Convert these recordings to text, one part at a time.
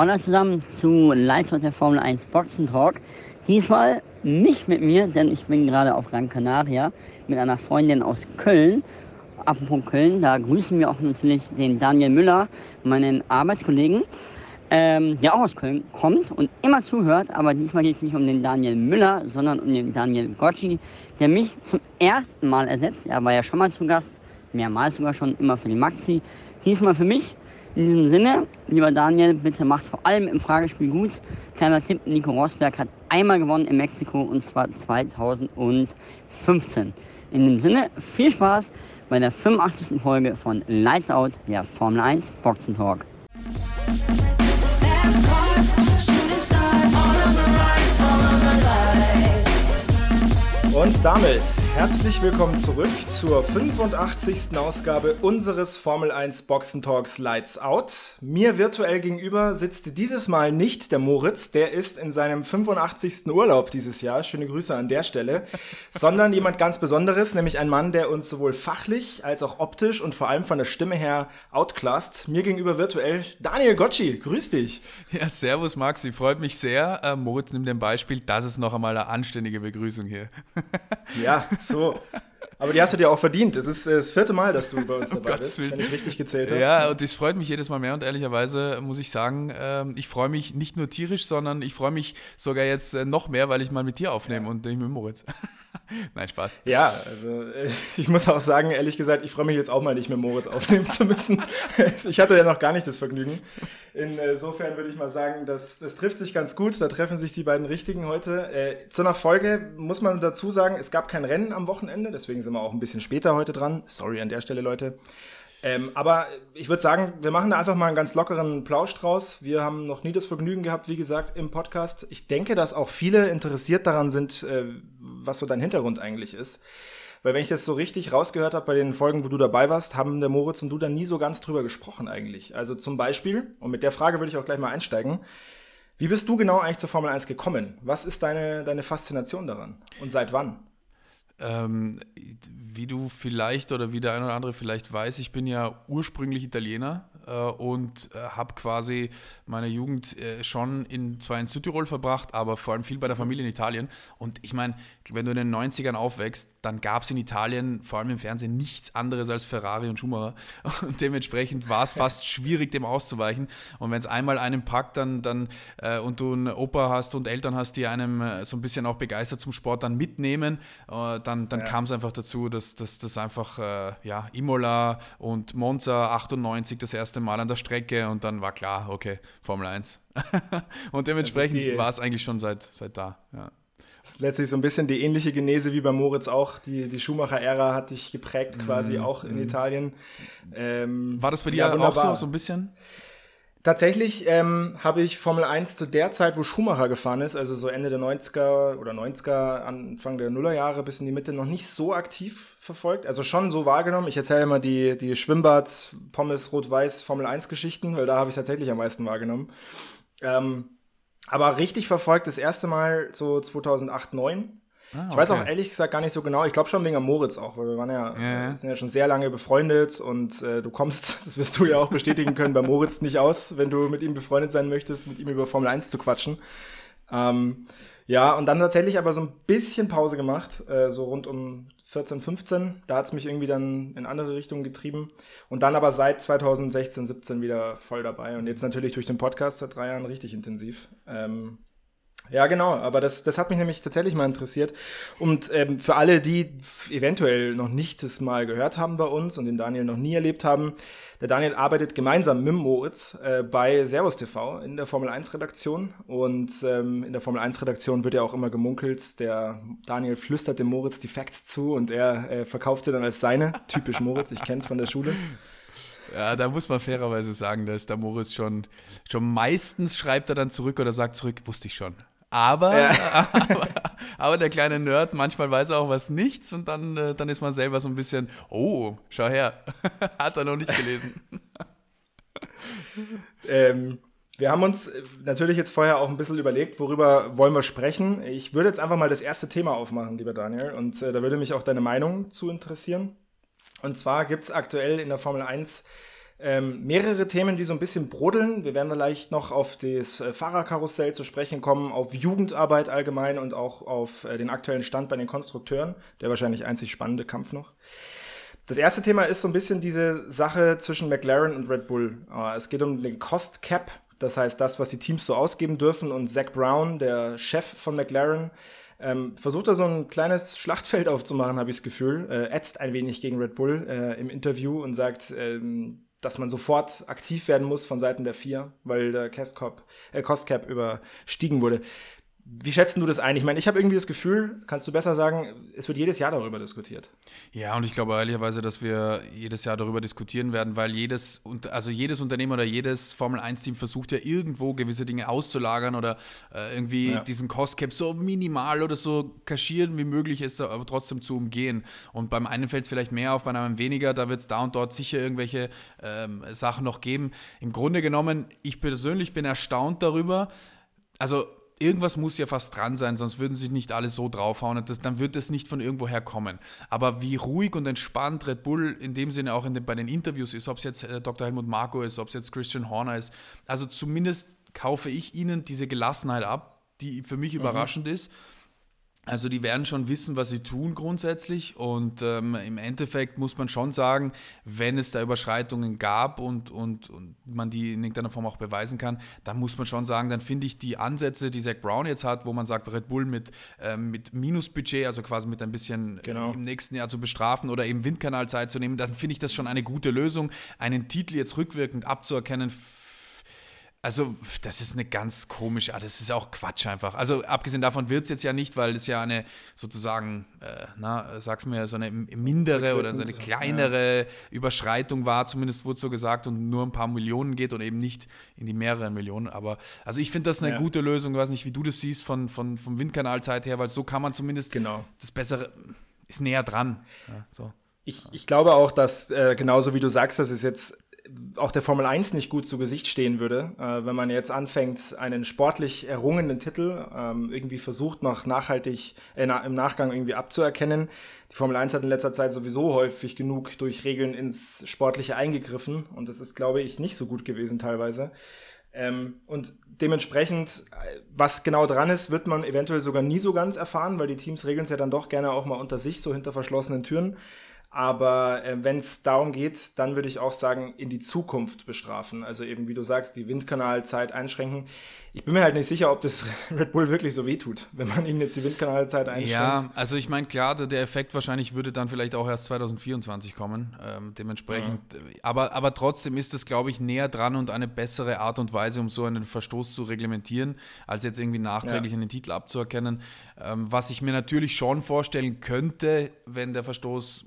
Hallo zusammen zu Lights der Formel 1 Boxen Talk. Diesmal nicht mit mir, denn ich bin gerade auf Gran Canaria mit einer Freundin aus Köln. Apropos Köln, da grüßen wir auch natürlich den Daniel Müller, meinen Arbeitskollegen, ähm, der auch aus Köln kommt und immer zuhört. Aber diesmal geht es nicht um den Daniel Müller, sondern um den Daniel Gocci, der mich zum ersten Mal ersetzt. Er war ja schon mal zu Gast, mehrmals sogar schon, immer für die Maxi. Diesmal für mich in diesem Sinne, lieber Daniel, bitte mach's vor allem im Fragespiel gut. Kleiner Tipp, Nico Rosberg hat einmal gewonnen in Mexiko und zwar 2015. In dem Sinne, viel Spaß bei der 85. Folge von Lights Out, der Formel 1 Boxen Talk. Und damit herzlich willkommen zurück zur 85. Ausgabe unseres Formel 1 Boxen Talks Lights Out. Mir virtuell gegenüber sitzt dieses Mal nicht der Moritz, der ist in seinem 85. Urlaub dieses Jahr, schöne Grüße an der Stelle, sondern jemand ganz Besonderes, nämlich ein Mann, der uns sowohl fachlich als auch optisch und vor allem von der Stimme her outclassed. Mir gegenüber virtuell Daniel Gocci, grüß dich. Ja, servus Maxi, freut mich sehr. Äh, Moritz nimmt dem Beispiel, das ist noch einmal eine anständige Begrüßung hier. Ja, so. Aber die hast du dir auch verdient. Es ist das vierte Mal, dass du bei uns dabei bist, wenn ich richtig gezählt habe. Ja, und das freut mich jedes Mal mehr und ehrlicherweise muss ich sagen, ähm, ich freue mich nicht nur tierisch, sondern ich freue mich sogar jetzt äh, noch mehr, weil ich mal mit dir aufnehme ja. und nicht mit Moritz. Nein, Spaß. Ja, also äh, ich muss auch sagen, ehrlich gesagt, ich freue mich jetzt auch mal nicht mit Moritz aufnehmen zu müssen. Ich hatte ja noch gar nicht das Vergnügen. Insofern würde ich mal sagen, das, das trifft sich ganz gut. Da treffen sich die beiden Richtigen heute. Äh, zu einer Folge muss man dazu sagen, es gab kein Rennen am Wochenende, deswegen sind wir auch ein bisschen später heute dran. Sorry an der Stelle, Leute. Ähm, aber ich würde sagen, wir machen da einfach mal einen ganz lockeren Plausch draus. Wir haben noch nie das Vergnügen gehabt, wie gesagt, im Podcast. Ich denke, dass auch viele interessiert daran sind, äh, was so dein Hintergrund eigentlich ist. Weil wenn ich das so richtig rausgehört habe bei den Folgen, wo du dabei warst, haben der Moritz und du da nie so ganz drüber gesprochen eigentlich. Also zum Beispiel, und mit der Frage würde ich auch gleich mal einsteigen, wie bist du genau eigentlich zur Formel 1 gekommen? Was ist deine, deine Faszination daran? Und seit wann? Ähm, wie du vielleicht oder wie der eine oder andere vielleicht weiß, ich bin ja ursprünglich Italiener und äh, habe quasi meine Jugend äh, schon in, zwar in Südtirol verbracht, aber vor allem viel bei der Familie in Italien. Und ich meine, wenn du in den 90ern aufwächst, dann gab es in Italien, vor allem im Fernsehen, nichts anderes als Ferrari und Schumacher. Und dementsprechend war es fast schwierig, dem auszuweichen. Und wenn es einmal einen packt, dann, dann äh, und du einen Opa hast und Eltern hast, die einem äh, so ein bisschen auch begeistert zum Sport dann mitnehmen, äh, dann, dann ja. kam es einfach dazu, dass das einfach ja, Imola und Monza 98 das erste erste Mal an der Strecke und dann war klar, okay, Formel 1. und dementsprechend war es eigentlich schon seit, seit da. Ja. Das ist letztlich so ein bisschen die ähnliche Genese wie bei Moritz auch. Die, die Schumacher-Ära hat dich geprägt, quasi mm, auch in mm. Italien. Ähm, war das bei dir ja, auch so, so ein bisschen? Tatsächlich ähm, habe ich Formel 1 zu der Zeit, wo Schumacher gefahren ist, also so Ende der 90er oder 90er, Anfang der Nullerjahre bis in die Mitte, noch nicht so aktiv verfolgt. Also schon so wahrgenommen. Ich erzähle immer die, die Schwimmbad, Pommes, Rot-Weiß, Formel 1 Geschichten, weil da habe ich tatsächlich am meisten wahrgenommen. Ähm, aber richtig verfolgt das erste Mal so 2008, 2009 Ah, okay. Ich weiß auch ehrlich gesagt gar nicht so genau. Ich glaube schon wegen Moritz auch, weil wir waren ja, ja, sind ja schon sehr lange befreundet und äh, du kommst, das wirst du ja auch bestätigen können, bei Moritz nicht aus, wenn du mit ihm befreundet sein möchtest, mit ihm über Formel 1 zu quatschen. Ähm, ja, und dann tatsächlich aber so ein bisschen Pause gemacht, äh, so rund um 14, 15. Da hat's mich irgendwie dann in andere Richtungen getrieben. Und dann aber seit 2016, 17 wieder voll dabei. Und jetzt natürlich durch den Podcast seit drei Jahren richtig intensiv. Ähm, ja, genau, aber das, das hat mich nämlich tatsächlich mal interessiert. Und ähm, für alle, die eventuell noch nicht das mal gehört haben bei uns und den Daniel noch nie erlebt haben, der Daniel arbeitet gemeinsam mit Moritz äh, bei Servus TV in der Formel 1 Redaktion. Und ähm, in der Formel 1 Redaktion wird ja auch immer gemunkelt, der Daniel flüstert dem Moritz die Facts zu und er äh, verkauft sie dann als seine. Typisch Moritz, ich kenn's von der Schule. Ja, da muss man fairerweise sagen, da ist der Moritz schon, schon meistens schreibt er dann zurück oder sagt zurück, wusste ich schon. Aber, ja. aber, aber, der kleine Nerd, manchmal weiß er auch was nichts und dann, äh, dann ist man selber so ein bisschen, oh, schau her, hat er noch nicht gelesen. ähm, wir haben uns äh, natürlich jetzt vorher auch ein bisschen überlegt, worüber wollen wir sprechen. Ich würde jetzt einfach mal das erste Thema aufmachen, lieber Daniel, und äh, da würde mich auch deine Meinung zu interessieren. Und zwar gibt es aktuell in der Formel 1 Ähm, mehrere Themen, die so ein bisschen brodeln. Wir werden vielleicht noch auf das äh, Fahrerkarussell zu sprechen kommen, auf Jugendarbeit allgemein und auch auf äh, den aktuellen Stand bei den Konstrukteuren. Der wahrscheinlich einzig spannende Kampf noch. Das erste Thema ist so ein bisschen diese Sache zwischen McLaren und Red Bull. Äh, es geht um den Cost Cap, das heißt das, was die Teams so ausgeben dürfen. Und Zach Brown, der Chef von McLaren, ähm, versucht da so ein kleines Schlachtfeld aufzumachen, habe ich das Gefühl. Äh, ätzt ein wenig gegen Red Bull äh, im Interview und sagt, ähm, dass man sofort aktiv werden muss von Seiten der vier, weil der Cost Cap, äh, Cost Cap überstiegen wurde. Wie schätzen du das ein? Ich meine, ich habe irgendwie das Gefühl, kannst du besser sagen, es wird jedes Jahr darüber diskutiert. Ja, und ich glaube ehrlicherweise, dass wir jedes Jahr darüber diskutieren werden, weil jedes, also jedes Unternehmen oder jedes Formel-1-Team versucht ja irgendwo gewisse Dinge auszulagern oder äh, irgendwie ja. diesen Cost-Cap so minimal oder so kaschieren wie möglich ist, aber trotzdem zu umgehen. Und beim einen fällt es vielleicht mehr auf, beim anderen weniger. Da wird es da und dort sicher irgendwelche ähm, Sachen noch geben. Im Grunde genommen, ich persönlich bin erstaunt darüber. Also irgendwas muss ja fast dran sein, sonst würden sich nicht alle so draufhauen und das, dann wird das nicht von irgendwoher kommen. Aber wie ruhig und entspannt Red Bull in dem Sinne auch in den, bei den Interviews ist, ob es jetzt äh, Dr. Helmut Marko ist, ob es jetzt Christian Horner ist, also zumindest kaufe ich ihnen diese Gelassenheit ab, die für mich mhm. überraschend ist also die werden schon wissen, was sie tun grundsätzlich und ähm, im Endeffekt muss man schon sagen, wenn es da Überschreitungen gab und, und, und man die in irgendeiner Form auch beweisen kann, dann muss man schon sagen, dann finde ich die Ansätze, die Zach Brown jetzt hat, wo man sagt, Red Bull mit, ähm, mit Minusbudget, also quasi mit ein bisschen genau. im nächsten Jahr zu bestrafen oder eben Windkanalzeit zu nehmen, dann finde ich das schon eine gute Lösung. Einen Titel jetzt rückwirkend abzuerkennen, also, das ist eine ganz komische, ah, das ist auch Quatsch einfach. Also, abgesehen davon wird es jetzt ja nicht, weil es ja eine sozusagen, äh, na, sag's mir, so eine mindere oder so eine kleinere. Überschreitung war, zumindest wurde so gesagt, und nur ein paar Millionen geht und eben nicht in die mehreren Millionen. Aber, also, ich finde das eine ja. gute Lösung. Ich weiß nicht, wie du das siehst von, von, vom Windkanalzeit her, weil so kann man zumindest genau. das Bessere, ist näher dran. Ja, so. Ich, ich glaube auch, dass äh, genauso wie du sagst, das ist jetzt auch der Formel 1 nicht gut zu Gesicht stehen würde, äh, wenn man jetzt anfängt, einen sportlich errungenen Titel ähm, irgendwie versucht, noch nachhaltig äh, im Nachgang irgendwie abzuerkennen. Die Formel 1 hat in letzter Zeit sowieso häufig genug durch Regeln ins Sportliche eingegriffen und das ist, glaube ich, nicht so gut gewesen teilweise. Ähm, und dementsprechend, was genau dran ist, wird man eventuell sogar nie so ganz erfahren, weil die Teams regeln es ja dann doch gerne auch mal unter sich, so hinter verschlossenen Türen. Aber äh, wenn es darum geht, dann würde ich auch sagen, in die Zukunft bestrafen. Also eben, wie du sagst, die Windkanalzeit einschränken. Ich bin mir halt nicht sicher, ob das Red Bull wirklich so wehtut, wenn man ihnen jetzt die Windkanalzeit einschränkt. Ja, also ich meine, klar, der Effekt wahrscheinlich würde dann vielleicht auch erst 2024 kommen. Ähm, dementsprechend, ja. aber, aber trotzdem ist das, glaube ich, näher dran und eine bessere Art und Weise, um so einen Verstoß zu reglementieren, als jetzt irgendwie nachträglich ja. einen Titel abzuerkennen. Ähm, was ich mir natürlich schon vorstellen könnte, wenn der Verstoß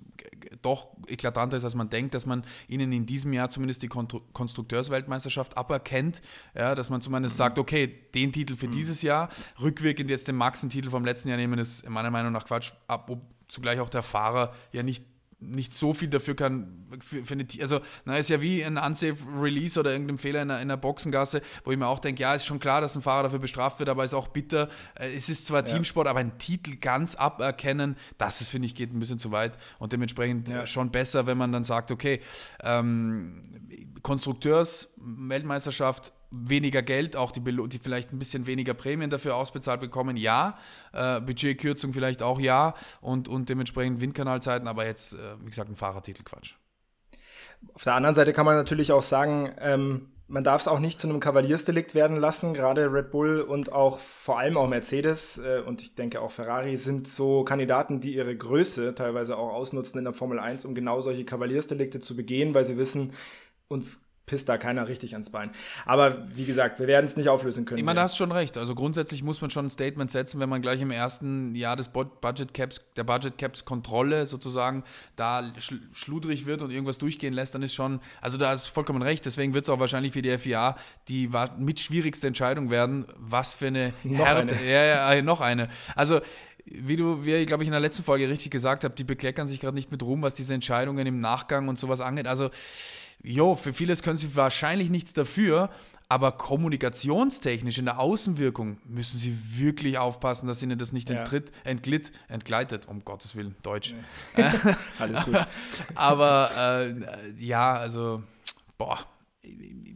doch eklatanter ist, als man denkt, dass man ihnen in diesem Jahr zumindest die Konstrukteursweltmeisterschaft aberkennt, ja, dass man zumindest sagt, okay, den Titel für mhm. dieses Jahr, rückwirkend jetzt den Maxen-Titel vom letzten Jahr nehmen, ist meiner Meinung nach Quatsch, ab, ob zugleich auch der Fahrer ja nicht nicht so viel dafür kann, für, für eine, also na, ist ja wie ein unsafe Release oder irgendein Fehler in einer, in einer Boxengasse, wo ich mir auch denke, ja, ist schon klar, dass ein Fahrer dafür bestraft wird, aber ist auch bitter. Äh, es ist zwar ja. Teamsport, aber ein Titel ganz aberkennen, das finde ich geht ein bisschen zu weit und dementsprechend ja. schon besser, wenn man dann sagt, okay, ähm, Konstrukteurs-Weltmeisterschaft weniger Geld, auch die, die, vielleicht ein bisschen weniger Prämien dafür ausbezahlt bekommen, ja. Äh, Budgetkürzung vielleicht auch ja und, und dementsprechend Windkanalzeiten, aber jetzt, äh, wie gesagt, ein Fahrertitel Quatsch. Auf der anderen Seite kann man natürlich auch sagen, ähm, man darf es auch nicht zu einem Kavaliersdelikt werden lassen. Gerade Red Bull und auch vor allem auch Mercedes äh, und ich denke auch Ferrari sind so Kandidaten, die ihre Größe teilweise auch ausnutzen in der Formel 1, um genau solche Kavaliersdelikte zu begehen, weil sie wissen, uns pisst da keiner richtig ans Bein. Aber wie gesagt, wir werden es nicht auflösen können. Ich meine, da hast schon recht. Also grundsätzlich muss man schon ein Statement setzen, wenn man gleich im ersten Jahr des Budget Caps, der Budget Caps Kontrolle sozusagen da schludrig wird und irgendwas durchgehen lässt, dann ist schon, also da ist vollkommen recht. Deswegen wird es auch wahrscheinlich für die FIA die mit schwierigste Entscheidung werden, was für eine noch Härte. Eine. Ja, ja, noch eine. Also wie du, wie ich glaube ich in der letzten Folge richtig gesagt habt, die bekleckern sich gerade nicht mit Ruhm, was diese Entscheidungen im Nachgang und sowas angeht. Also jo, für vieles können sie wahrscheinlich nichts dafür, aber kommunikationstechnisch in der Außenwirkung müssen sie wirklich aufpassen, dass ihnen das nicht ja. enttritt, entglitt, entgleitet, um Gottes Willen, Deutsch. Ja. Alles gut. aber äh, ja, also boah,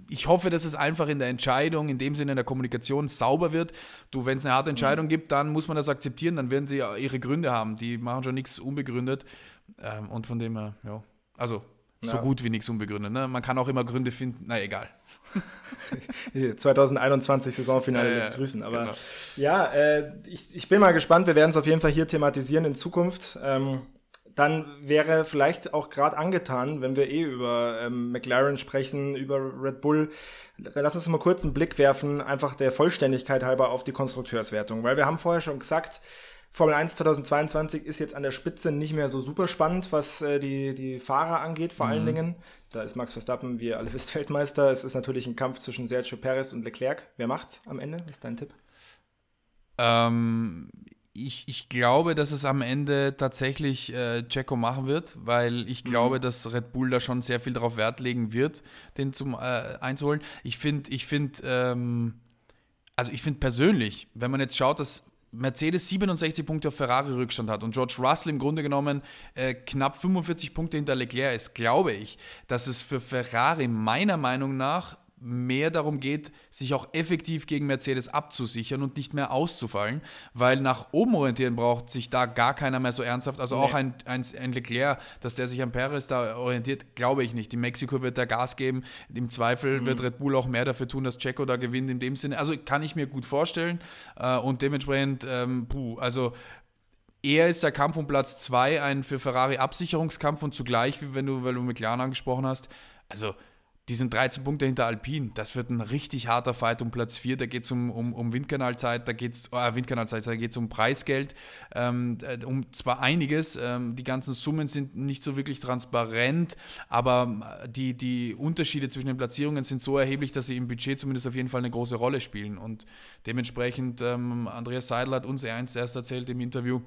ich hoffe, dass es einfach in der Entscheidung, in dem Sinne in der Kommunikation sauber wird. Du, wenn es eine harte Entscheidung mhm. gibt, dann muss man das akzeptieren, dann werden sie ihre Gründe haben. Die machen schon nichts unbegründet. Ähm, und von dem her, ja, also so ja. gut wie nichts unbegründet. Ne? Man kann auch immer Gründe finden, na egal. 2021 Saisonfinale ja, ja, grüßen. Aber genau. ja, äh, ich, ich bin mal gespannt. Wir werden es auf jeden Fall hier thematisieren in Zukunft. Ähm, dann wäre vielleicht auch gerade angetan, wenn wir eh über ähm, McLaren sprechen, über Red Bull. Lass uns mal kurz einen Blick werfen, einfach der Vollständigkeit halber auf die Konstrukteurswertung, weil wir haben vorher schon gesagt, Formel 1 2022 ist jetzt an der Spitze nicht mehr so super spannend, was äh, die, die Fahrer angeht, vor mhm. allen Dingen. Da ist Max Verstappen, wie ihr alle wisst, Weltmeister. Es ist natürlich ein Kampf zwischen Sergio Perez und Leclerc. Wer macht's am Ende? Was ist dein Tipp? Ähm, ich, ich glaube, dass es am Ende tatsächlich äh, Checo machen wird, weil ich mhm. glaube, dass Red Bull da schon sehr viel darauf Wert legen wird, den zum äh, einzuholen. Ich finde, ich finde, ähm, also ich finde persönlich, wenn man jetzt schaut, dass Mercedes 67 Punkte auf Ferrari Rückstand hat und George Russell im Grunde genommen äh, knapp 45 Punkte hinter Leclerc ist, glaube ich, dass es für Ferrari meiner Meinung nach mehr darum geht, sich auch effektiv gegen Mercedes abzusichern und nicht mehr auszufallen, weil nach oben orientieren braucht sich da gar keiner mehr so ernsthaft. Also nee. auch ein, ein, ein, Leclerc, dass der sich an Perez da orientiert, glaube ich nicht. In Mexiko wird der Gas geben. Im Zweifel mhm. wird Red Bull auch mehr dafür tun, dass Checo da gewinnt in dem Sinne. Also kann ich mir gut vorstellen äh, und dementsprechend, ähm, puh, also eher ist der Kampf um Platz 2 ein für Ferrari Absicherungskampf und zugleich, wie wenn du, weil du McLaren angesprochen hast, also die sind 13 Punkte hinter Alpin. Das wird ein richtig harter Fight um Platz 4. Da geht es um, um, um Windkanalzeit, da geht es äh, Windkanalzeit, da geht es um Preisgeld, ähm, äh, um zwar einiges. Ähm, die ganzen Summen sind nicht so wirklich transparent, aber äh, die, die Unterschiede zwischen den Platzierungen sind so erheblich, dass sie im Budget zumindest auf jeden Fall eine große Rolle spielen. Und dementsprechend, ähm, Andreas Seidel hat uns erst erzählt im Interview,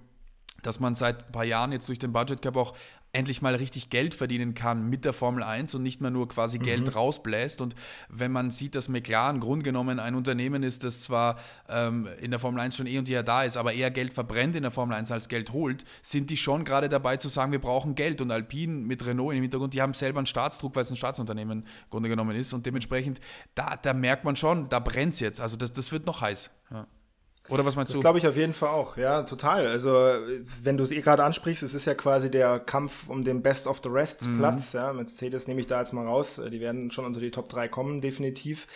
dass man seit ein paar Jahren jetzt durch den Budget Cap auch endlich mal richtig Geld verdienen kann mit der Formel 1 und nicht mehr nur quasi mhm. Geld rausbläst. Und wenn man sieht, dass McLaren grundgenommen ein Unternehmen ist, das zwar ähm, in der Formel 1 schon eh und je da ist, aber eher Geld verbrennt in der Formel 1 als Geld holt, sind die schon gerade dabei zu sagen, wir brauchen Geld. Und Alpine mit Renault im Hintergrund, die haben selber einen Staatsdruck, weil es ein Staatsunternehmen im Grunde genommen ist. Und dementsprechend, da, da merkt man schon, da brennt es jetzt. Also das, das wird noch heiß. Ja. Oder was meinst das du? Das glaube ich auf jeden Fall auch, ja, total. Also, wenn du es eh gerade ansprichst, es ist ja quasi der Kampf um den Best of the Rest mhm. Platz, ja. Mercedes nehme ich da jetzt mal raus. Die werden schon unter die Top 3 kommen, definitiv.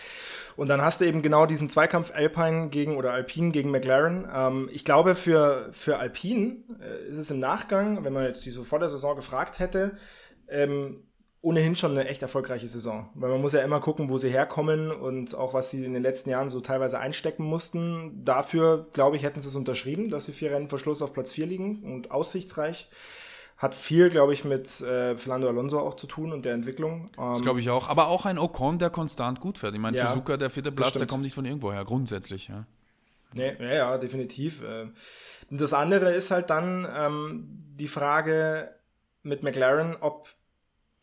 Und dann hast du eben genau diesen Zweikampf Alpine gegen oder Alpine gegen McLaren. Ähm, ich glaube, für, für Alpine äh, ist es im Nachgang, wenn man jetzt die so vor der Saison gefragt hätte, ähm, ohnehin schon eine echt erfolgreiche Saison. Weil man muss ja immer gucken, wo sie herkommen und auch was sie in den letzten Jahren so teilweise einstecken mussten. Dafür, glaube ich, hätten sie es unterschrieben, dass sie vier Rennen vor Schluss auf Platz vier liegen und aussichtsreich. Hat viel, glaube ich, mit äh, Fernando Alonso auch zu tun und der Entwicklung. Ähm, das glaube ich auch. Aber auch ein Ocon, der konstant gut fährt. Ich meine, ja, Suzuka, der vierte Platz, der kommt nicht von irgendwoher, grundsätzlich. Ja. Nee, ja, ja, definitiv. Äh, das andere ist halt dann ähm, die Frage mit McLaren, ob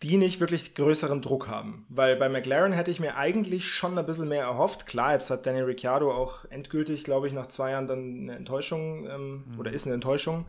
die nicht wirklich größeren Druck haben. Weil bei McLaren hätte ich mir eigentlich schon ein bisschen mehr erhofft. Klar, jetzt hat Daniel Ricciardo auch endgültig, glaube ich, nach zwei Jahren dann eine Enttäuschung ähm, mhm. oder ist eine Enttäuschung,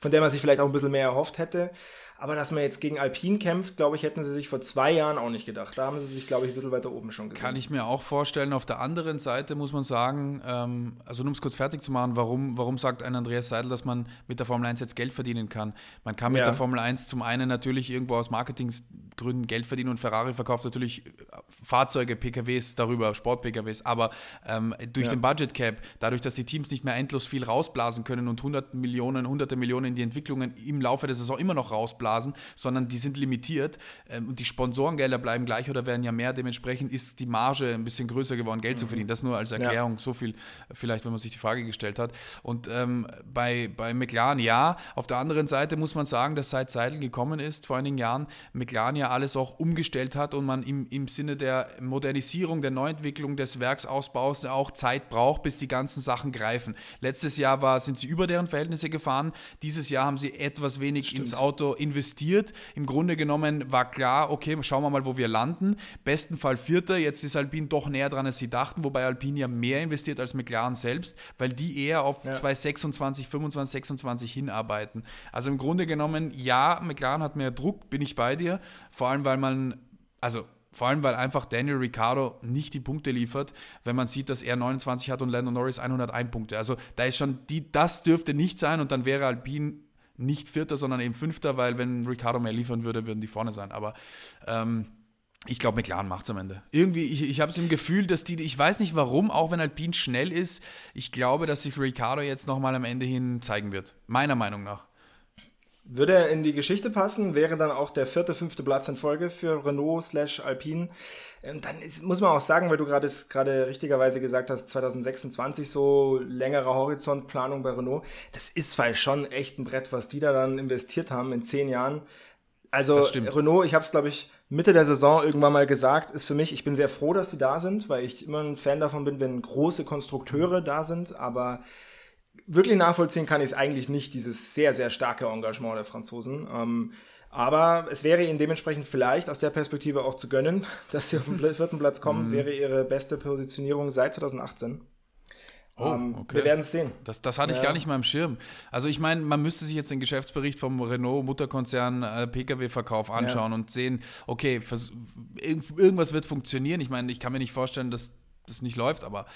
von der man sich vielleicht auch ein bisschen mehr erhofft hätte. Aber dass man jetzt gegen Alpine kämpft, glaube ich, hätten sie sich vor zwei Jahren auch nicht gedacht. Da haben sie sich, glaube ich, ein bisschen weiter oben schon gesehen. Kann ich mir auch vorstellen. Auf der anderen Seite muss man sagen, ähm, also um es kurz fertig zu machen, warum, warum sagt ein Andreas Seidel, dass man mit der Formel 1 jetzt Geld verdienen kann? Man kann mit ja. der Formel 1 zum einen natürlich irgendwo aus Marketinggründen Geld verdienen und Ferrari verkauft natürlich Fahrzeuge, PKWs darüber, Sport-PKWs, aber ähm, durch ja. den Budget Cap, dadurch, dass die Teams nicht mehr endlos viel rausblasen können und hunderte Millionen, hunderte Millionen in die Entwicklungen im Laufe der Saison immer noch rausblasen, rausblasen, sondern die sind limitiert ähm, und die Sponsorengelder bleiben gleich oder werden ja mehr. Dementsprechend ist die Marge ein bisschen größer geworden, Geld mhm. zu verdienen. Das nur als Erklärung, ja. so viel vielleicht, wenn man sich die Frage gestellt hat. Und ähm, bei, bei McLaren ja. Auf der anderen Seite muss man sagen, dass seit Seidel gekommen ist, vor einigen Jahren, McLaren ja alles auch umgestellt hat und man im, im Sinne der Modernisierung, der Neuentwicklung des Werksausbaus auch Zeit braucht, bis die ganzen Sachen greifen. Letztes Jahr war, sind sie über deren Verhältnisse gefahren. Dieses Jahr haben sie etwas wenig Stimmt. ins Auto investiert investiert. Im Grunde genommen war klar, okay, schauen wir mal, wo wir landen. Besten Fall Vierter, jetzt ist Alpine doch näher dran, als sie dachten, wobei Alpine ja mehr investiert als McLaren selbst, weil die eher auf ja. 2026, 25, 26 hinarbeiten. Also im Grunde genommen, ja, McLaren hat mehr Druck, bin ich bei dir. Vor allem, weil man, also Vor allem, weil einfach Daniel Ricciardo nicht die Punkte liefert, wenn man sieht, dass er 29 hat und Lando Norris 101 Punkte. Also da ist schon, die, das dürfte nicht sein und dann wäre Alpine nicht Vierter, sondern eben Fünfter, weil wenn Ricciardo mehr liefern würde, würden die vorne sein. Aber ähm, ich glaube, McLaren macht es am Ende. Irgendwie, ich, ich habe es im Gefühl, dass die, ich weiß nicht warum, auch wenn Alpine schnell ist, ich glaube, dass sich Ricciardo jetzt nochmal am Ende hin zeigen wird. Meiner Meinung nach. Würde er in die Geschichte passen, wäre dann auch der vierte, fünfte Platz in Folge für Renault slash Alpine. Ähm, dann ist, muss man auch sagen, weil du gerade gerade richtigerweise gesagt hast, 2026 so längere Horizontplanung bei Renault. Das ist zwar schon echt ein Brett, was die da dann investiert haben in zehn Jahren. Also Renault, ich habe es glaube ich Mitte der Saison irgendwann mal gesagt, ist für mich, ich bin sehr froh, dass sie da sind, weil ich immer ein Fan davon bin, wenn große Konstrukteure da sind, aber wirklich nachvollziehen kann ich es eigentlich nicht, dieses sehr, sehr starke Engagement der Franzosen. Ähm, aber es wäre ihnen dementsprechend vielleicht aus der Perspektive auch zu gönnen, dass sie auf den vierten Platz kommen, mhm. wäre ihre beste Positionierung seit 2018. Oh, ähm, okay. Wir werden es sehen. Das, das hatte ja. ich gar nicht mal im Schirm. Also ich meine, man müsste sich jetzt den Geschäftsbericht vom Renault-Mutterkonzern äh, Pkw-Verkauf anschauen ja. und sehen, okay, irgendwas wird funktionieren. Ich meine, ich kann mir nicht vorstellen, dass das nicht läuft, aber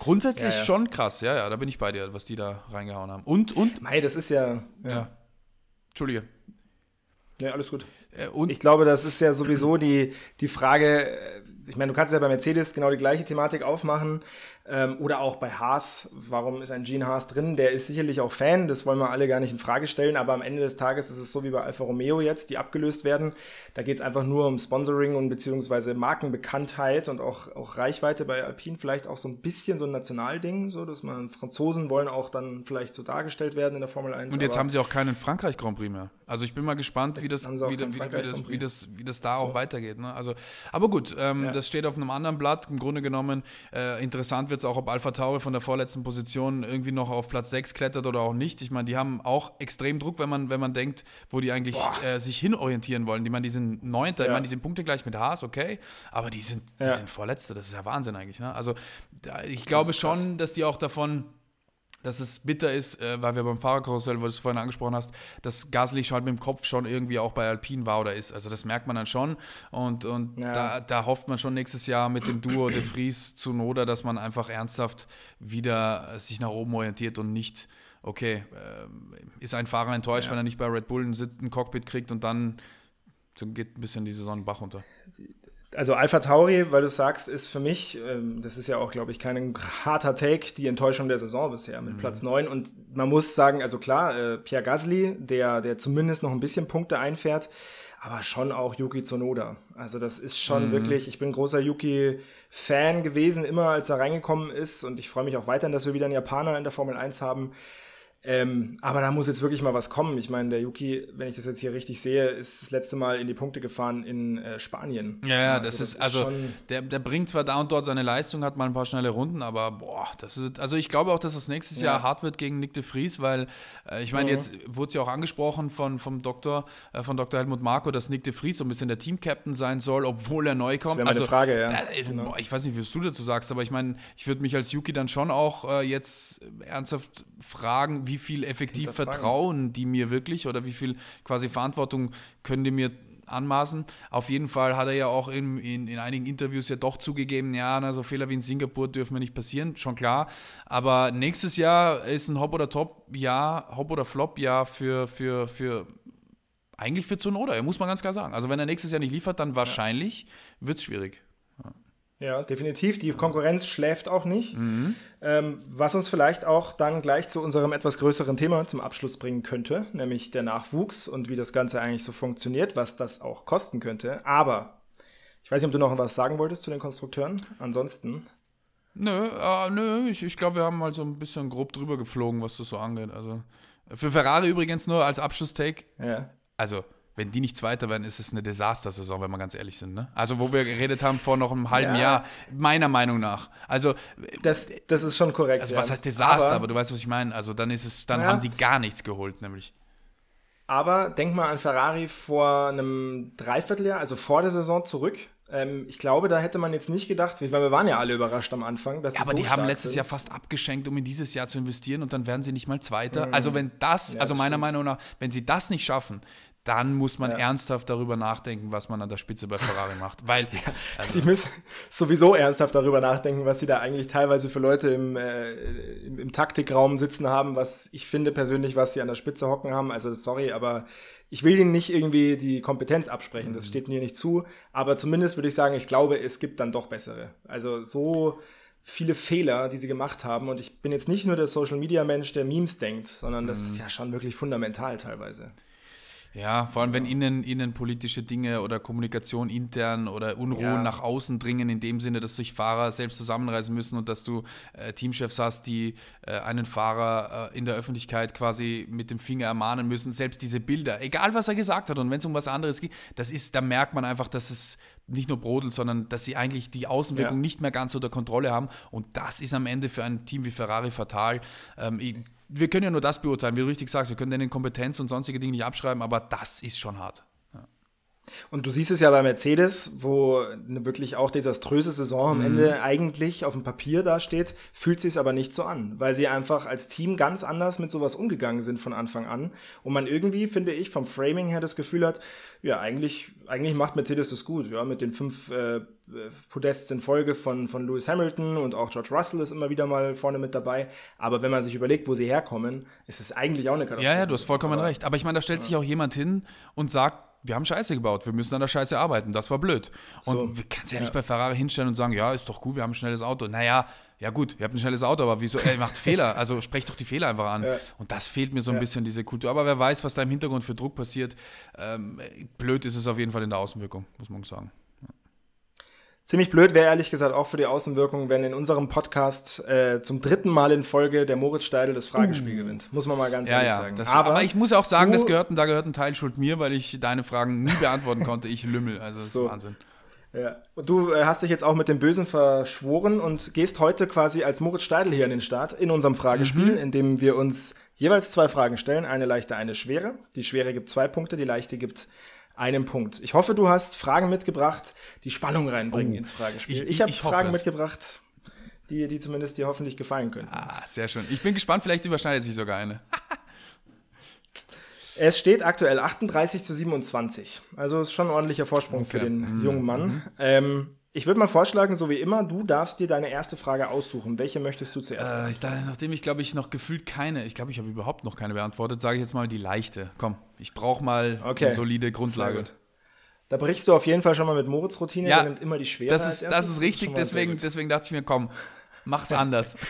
Grundsätzlich ja, ja. schon krass, ja, ja, da bin ich bei dir, was die da reingehauen haben. Und, und. Mei, das ist ja. Ja. ja. Entschuldige. Ja, alles gut. Äh, und ich glaube, das ist ja sowieso die, die Frage, äh, ich meine, du kannst ja bei Mercedes genau die gleiche Thematik aufmachen. Ähm, oder auch bei Haas. Warum ist ein Gene Haas drin? Der ist sicherlich auch Fan, das wollen wir alle gar nicht in Frage stellen, aber am Ende des Tages ist es so wie bei Alfa Romeo jetzt, die abgelöst werden. Da geht es einfach nur um Sponsoring und beziehungsweise Markenbekanntheit und auch, auch Reichweite bei Alpine, vielleicht auch so ein bisschen so ein Nationalding, so dass man Franzosen wollen auch dann vielleicht so dargestellt werden in der Formel 1. Und jetzt haben sie auch keinen Frankreich Grand Prix mehr. Also ich bin mal gespannt, wie das, wie, wie, das, wie, das, wie das da so. auch weitergeht. Ne? Also, aber gut, ähm, ja. das steht auf einem anderen Blatt. Im Grunde genommen äh, interessant wird es auch, ob Alpha Tauri von der vorletzten Position irgendwie noch auf Platz 6 klettert oder auch nicht. Ich meine, die haben auch extrem Druck, wenn man, wenn man denkt, wo die eigentlich äh, sich hinorientieren wollen. Ich meine, die sind Neunter, ja. ich meine, die sind punktegleich mit Haas, okay, aber die sind, die ja. sind Vorletzte. Das ist ja Wahnsinn eigentlich. Ne? Also ich glaube schon, dass die auch davon dass es bitter ist, äh, weil wir beim Fahrerkarussell, wo du es vorhin angesprochen hast, dass Gasly schon mit dem Kopf schon irgendwie auch bei Alpine war oder ist. Also das merkt man dann schon. Und, und ja. da, da, hofft man schon nächstes Jahr mit dem Duo De Vries zu Noda, dass man einfach ernsthaft wieder sich nach oben orientiert und nicht, okay, äh, ist ein Fahrer enttäuscht, ja. wenn er nicht bei Red Bull einen, Cockpit kriegt und dann geht ein bisschen die Saison Bach runter also Alpha Tauri, weil du sagst, ist für mich, ähm, das ist ja auch, glaube ich, kein harter Take, die Enttäuschung der Saison bisher mit mhm. Platz 9. Und man muss sagen, also klar, äh, Pierre Gasly, der, der zumindest noch ein bisschen Punkte einfährt, aber schon auch Yuki Tsunoda. Also das ist schon mhm. wirklich, ich bin großer Yuki-Fan gewesen, immer als er reingekommen ist. Und ich freue mich auch weiterhin, dass wir wieder einen Japaner in der Formel 1 haben. Ähm, aber da muss jetzt wirklich mal was kommen. Ich meine, der Yuki, wenn ich das jetzt hier richtig sehe, ist das letzte Mal in die Punkte gefahren in äh, Spanien. Ja, ja, also das, das, ist, also, der, der bringt zwar da und dort seine Leistung, hat mal ein paar schnelle Runden, aber boah, das ist, also ich glaube auch, dass es nächstes ja. Jahr hart wird gegen Nick de Vries, weil äh, ich meine, mhm. jetzt wurde es ja auch angesprochen von, vom Doktor, äh, von Dr. Helmut Marko, dass Nick de Vries so ein bisschen der Team-Captain sein soll, obwohl er neu kommt. Das wäre meine also, Frage, ja. Da, genau. boah, ich weiß nicht, was du dazu sagst, aber ich meine, ich würde mich als Yuki dann schon auch äh, jetzt ernsthaft fragen, wie viel effektiv vertrauen die mir wirklich oder wie viel quasi Verantwortung können die mir anmaßen. Auf jeden Fall hat er ja auch in, in, in einigen Interviews ja doch zugegeben, ja, na, so Fehler wie in Singapur dürfen mir nicht passieren, schon klar. Aber nächstes Jahr ist ein Hop- oder Top-Jahr, Hop- oder Flop-Jahr für, für, für eigentlich für Zunoda, muss man ganz klar sagen. Also wenn er nächstes Jahr nicht liefert, dann wahrscheinlich ja. wird es schwierig. Ja, definitiv. Die Konkurrenz schläft auch nicht. Mhm. Ähm, was uns vielleicht auch dann gleich zu unserem etwas größeren Thema zum Abschluss bringen könnte, nämlich der Nachwuchs und wie das Ganze eigentlich so funktioniert, was das auch kosten könnte. Aber ich weiß nicht, ob du noch was sagen wolltest zu den Konstrukteuren. Ansonsten. Nö, äh, nö, ich, ich glaube, wir haben mal so ein bisschen grob drüber geflogen, was das so angeht. Also für Ferrari übrigens nur als Abschlusstake. Ja. Also wenn die nicht Zweiter werden, ist es eine Desastersaison, wenn wir ganz ehrlich sind. Ne? Also, wo wir geredet haben vor noch einem halben ja. Jahr, meiner Meinung nach. Also, das, das ist schon korrekt. Also, was ja. heißt Desaster? Aber, aber, du weißt, was ich meine. Also, dann ist es, dann ja. haben die gar nichts geholt, nämlich. Aber denk mal an Ferrari vor einem Dreivierteljahr, also vor der Saison zurück. Ähm, ich glaube, da hätte man jetzt nicht gedacht, weil wir waren ja alle überrascht am Anfang. Dass ja, aber so die haben letztes sind. Jahr fast abgeschenkt, um in dieses Jahr zu investieren und dann werden sie nicht mal Zweiter. Mhm. Also wenn das, ja, also meiner stimmt. Meinung nach, wenn sie das nicht schaffen, dann muss man ja. ernsthaft darüber nachdenken, was man an der Spitze bei Ferrari macht. Weil ja, also sie müssen sowieso ernsthaft darüber nachdenken, was sie da eigentlich teilweise für Leute im, äh, im, im, Taktikraum sitzen haben, was ich finde persönlich, was sie an der Spitze hocken haben. Also sorry, aber ich will ihnen nicht irgendwie die Kompetenz absprechen, das mhm. steht mir nicht zu. Aber zumindest würde ich sagen, ich glaube, es gibt dann doch bessere. Also so viele Fehler, die sie gemacht haben. Und ich bin jetzt nicht nur der Social Media Mensch, der Memes denkt, sondern das ist mhm. ja schon wirklich fundamental teilweise. Ja, vor allem wenn ihnen, ihnen politische Dinge oder Kommunikation intern oder Unruhen ja. nach außen dringen, in dem Sinne, dass sich Fahrer selbst zusammenreisen müssen und dass du äh, Teamchefs hast, die äh, einen Fahrer äh, in der Öffentlichkeit quasi mit dem Finger ermahnen müssen. Selbst diese Bilder, egal was er gesagt hat und wenn es um was anderes geht, das ist, da merkt man einfach, dass es nicht nur brodelt, sondern dass sie eigentlich die Außenwirkung ja. nicht mehr ganz unter Kontrolle haben. Und das ist am Ende für ein Team wie Ferrari fatal. Ähm, wir können ja nur das beurteilen, wie du richtig sagst, wir können denen Kompetenz und sonstige Dinge nicht abschreiben, aber das ist schon hart. Und du siehst es ja bei Mercedes, wo eine wirklich auch desaströse Saison am mhm. Ende eigentlich auf dem Papier dasteht, fühlt sich es aber nicht so an, weil sie einfach als Team ganz anders mit sowas umgegangen sind von Anfang an. Und man irgendwie, finde ich, vom Framing her das Gefühl hat, ja, eigentlich, eigentlich macht Mercedes das gut, ja, mit den fünf äh, Podests in Folge von, von Lewis Hamilton und auch George Russell ist immer wieder mal vorne mit dabei. Aber wenn man sich überlegt, wo sie herkommen, ist es eigentlich auch eine Katastrophe. Ja, ja, du hast vollkommen aber, recht. Aber ich meine, da stellt sich auch jemand hin und sagt, wir haben Scheiße gebaut, wir müssen an der Scheiße arbeiten, das war blöd. Und so, wir können es ja, ja nicht bei Ferrari hinstellen und sagen, ja, ist doch gut, wir haben ein schnelles Auto. Naja, ja gut, ihr habt ein schnelles Auto, aber wieso, er macht Fehler, also sprecht doch die Fehler einfach an. Ja. Und das fehlt mir so ein ja. bisschen, diese Kultur. Aber wer weiß, was da im Hintergrund für Druck passiert. Ähm, blöd ist es auf jeden Fall in der Außenwirkung, muss man sagen. Ziemlich blöd wäre ehrlich gesagt auch für die Außenwirkung, wenn in unserem Podcast äh, zum dritten Mal in Folge der Moritz Steidel das Fragespiel uh. gewinnt. Muss man mal ganz ja, ehrlich ja, sagen. Aber, aber, ich muss auch sagen, das gehört, da gehört ein Teil Schuld mir, weil ich deine Fragen nie beantworten konnte. Ich lümmel. Also das so. ist Wahnsinn. Ja. Und du äh, hast dich jetzt auch mit dem Bösen verschworen und gehst heute quasi als Moritz Steidel hier in den Start in unserem Fragespiel, mhm. in dem wir uns jeweils zwei Fragen stellen. Eine leichte, eine schwere. Die schwere gibt zwei Punkte, die leichte gibt einen Punkt. Ich hoffe, du hast Fragen mitgebracht, die Spannung reinbringen oh, ins Fragespiel. Ich, ich habe Fragen mitgebracht, die, die zumindest dir hoffentlich gefallen könnten. Ah, sehr schön. Ich bin gespannt, vielleicht überschneidet sich sogar eine. es steht aktuell 38 zu 27. Also ist schon ein ordentlicher Vorsprung okay. für den mhm. jungen Mann. Mhm. Ähm, ich würde mal vorschlagen, so wie immer, du darfst dir deine erste Frage aussuchen. Welche möchtest du zuerst? Äh, ich, nachdem ich, glaube ich, noch gefühlt keine, ich glaube, ich habe überhaupt noch keine beantwortet, sage ich jetzt mal die leichte. Komm, ich brauche mal okay. eine solide Grundlage. Da brichst du auf jeden Fall schon mal mit Moritz Routine, ja, der nimmt immer die schwere. Das ist, das ist richtig, deswegen, deswegen dachte ich mir, komm, mach's anders.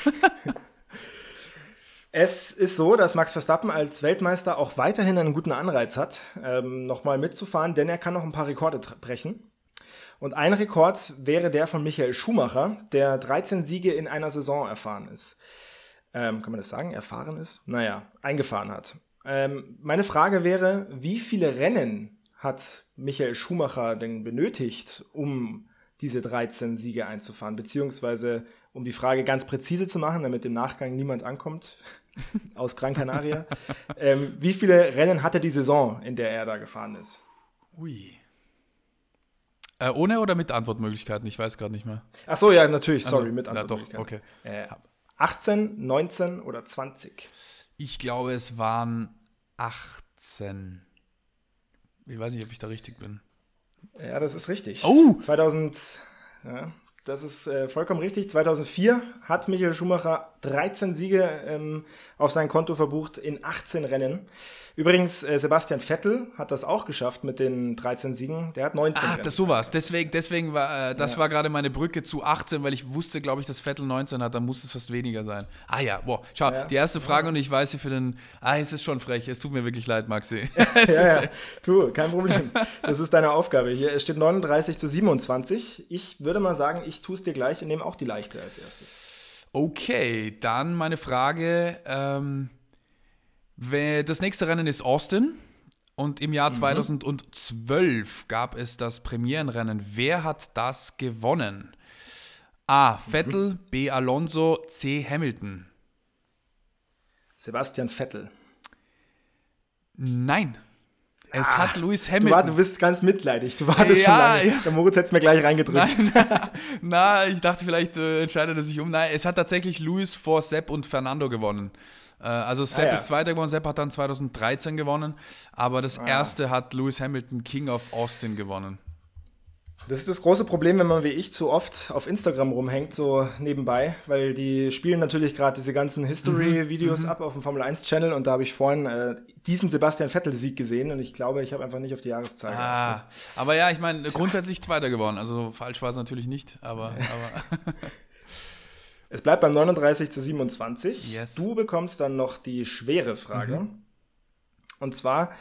Es ist so, dass Max Verstappen als Weltmeister auch weiterhin einen guten Anreiz hat, ähm, nochmal mitzufahren, denn er kann noch ein paar Rekorde brechen. Und ein Rekord wäre der von Michael Schumacher, der 13 Siege in einer Saison erfahren ist. Ähm, kann man das sagen? Erfahren ist? Naja, eingefahren hat. Ähm, meine Frage wäre, wie viele Rennen hat Michael Schumacher denn benötigt, um diese 13 Siege einzufahren? Beziehungsweise, um die Frage ganz präzise zu machen, damit im Nachgang niemand ankommt aus Gran Canaria. ähm, wie viele Rennen hatte die Saison, in der er da gefahren ist? Ui. Äh, ohne oder mit Antwortmöglichkeiten? Ich weiß gerade nicht mehr. Ach so, ja, natürlich, sorry, also, mit Antwortmöglichkeiten. Ja, doch, okay. Äh, 18, 19 oder 20? Ich glaube, es waren 18. Ich weiß nicht, ob ich da richtig bin. Ja, das ist richtig. Oh! 2000, ja, das ist äh, vollkommen richtig. 2004 hat Michael Schumacher 13 Siege ähm, auf sein Konto verbucht in 18 Rennen. Übrigens, äh, Sebastian Vettel hat das auch geschafft mit den 13 Siegen. Der hat 19. Ah, das sowas. Deswegen, deswegen war äh, das ja. war gerade meine Brücke zu 18, weil ich wusste, glaube ich, dass Vettel 19 hat. Dann muss es fast weniger sein. Ah ja, boah. Schau, ja. die erste Frage ja. und ich weiß hier für den. Ah, es ist schon frech. Es tut mir wirklich leid, Maxi. ja, ja. Du, kein Problem. Das ist deine Aufgabe. Hier es steht 39 zu 27. Ich würde mal sagen, ich tue es dir gleich und nehme auch die leichte als erstes. Okay, dann meine Frage. Ähm, das nächste Rennen ist Austin. Und im Jahr 2012 mhm. gab es das Premierenrennen. Wer hat das gewonnen? A. Vettel, mhm. B. Alonso, C. Hamilton. Sebastian Vettel. Nein. Es ah, hat Lewis Hamilton. Du, war, du, bist ganz mitleidig. Du wartest ja, schon lange. Ja. Der Moritz hat es mir gleich reingedrückt. Nein, na, ich dachte, vielleicht äh, entscheidet er sich um. Nein, es hat tatsächlich Lewis vor Sepp und Fernando gewonnen. Äh, also Sepp ah, ja. ist Zweiter geworden, Sepp hat dann 2013 gewonnen, aber das ah. erste hat Lewis Hamilton King of Austin gewonnen. Das ist das große Problem, wenn man wie ich zu oft auf Instagram rumhängt, so nebenbei, weil die spielen natürlich gerade diese ganzen History-Videos mhm. ab auf dem Formel 1-Channel und da habe ich vorhin äh, diesen Sebastian Vettel-Sieg gesehen und ich glaube, ich habe einfach nicht auf die Jahreszahl ah, geachtet. Aber ja, ich meine, grundsätzlich Zweiter geworden, also falsch war es natürlich nicht, aber. aber es bleibt beim 39 zu 27. Yes. Du bekommst dann noch die schwere Frage. Mhm. Und zwar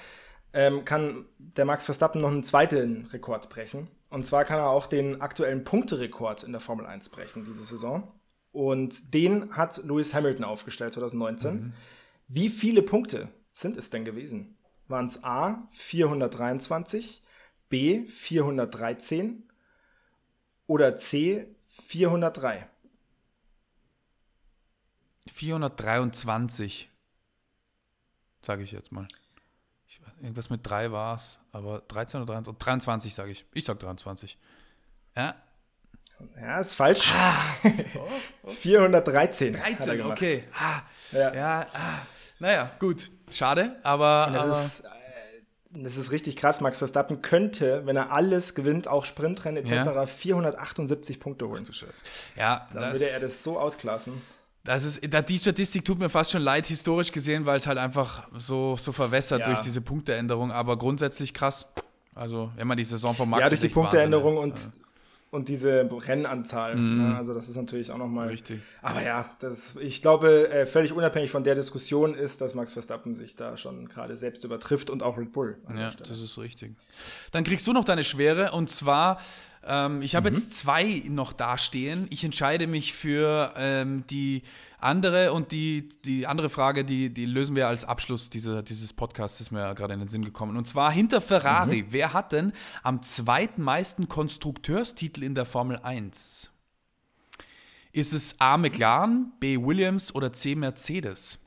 ähm, kann der Max Verstappen noch einen zweiten Rekord brechen. Und zwar kann er auch den aktuellen Punkterekord in der Formel 1 brechen diese Saison. Und den hat Lewis Hamilton aufgestellt 2019. Mhm. Wie viele Punkte sind es denn gewesen? Waren es A 423, B 413 oder C 403? 423, sage ich jetzt mal. Irgendwas mit 3 war es, aber 13 oder 23, 23 sage ich. Ich sage 23. Ja. Ja, ist falsch. Ah. 413. 13, okay. Ah. Ja, ja ah. naja, gut. Schade, aber. Das, aber ist, äh, das ist richtig krass. Max Verstappen könnte, wenn er alles gewinnt, auch Sprintrennen etc., ja. 478 Punkte holen. Ja, dann würde er das so ausklassen. Das ist, die Statistik tut mir fast schon leid, historisch gesehen, weil es halt einfach so, so verwässert ja. durch diese Punkteänderung. Aber grundsätzlich krass. Also, wenn man die Saison von Max Ja, durch die Punkteänderung und, ja. und diese Rennanzahl. Mhm. also, das ist natürlich auch nochmal. Richtig. Aber ja, das, ich glaube, äh, völlig unabhängig von der Diskussion ist, dass Max Verstappen sich da schon gerade selbst übertrifft und auch Red Bull. Ja, das ist richtig. Dann kriegst du noch deine Schwere und zwar ähm, ich habe mhm. jetzt zwei noch dastehen. Ich entscheide mich für ähm, die andere und die, die andere Frage, die, die lösen wir als Abschluss dieser, dieses Podcasts, ist mir gerade in den Sinn gekommen. Und zwar hinter Ferrari. Mhm. Wer hat denn am zweitmeisten Konstrukteurstitel in der Formel 1? Ist es A. McLaren, B. Williams oder C. Mercedes?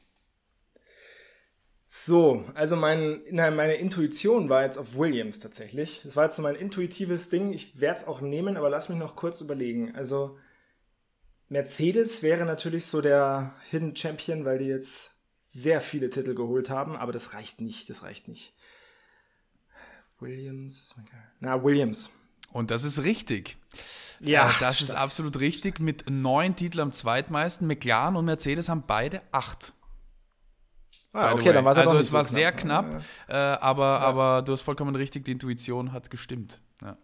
So, also mein, meine Intuition war jetzt auf Williams tatsächlich. Das war jetzt so mein intuitives Ding. Ich werde es auch nehmen, aber lass mich noch kurz überlegen. Also Mercedes wäre natürlich so der Hidden Champion, weil die jetzt sehr viele Titel geholt haben, aber das reicht nicht, das reicht nicht. Williams, na Williams. Und das ist richtig. Ja, äh, das stimmt. ist absolut richtig. Mit neun Titeln am zweitmeisten. McLaren und Mercedes haben beide acht. Ah, okay, dann war es Also es so war knapp. sehr knapp, äh, aber, ja. aber du hast vollkommen richtig, die Intuition hat gestimmt. Ja.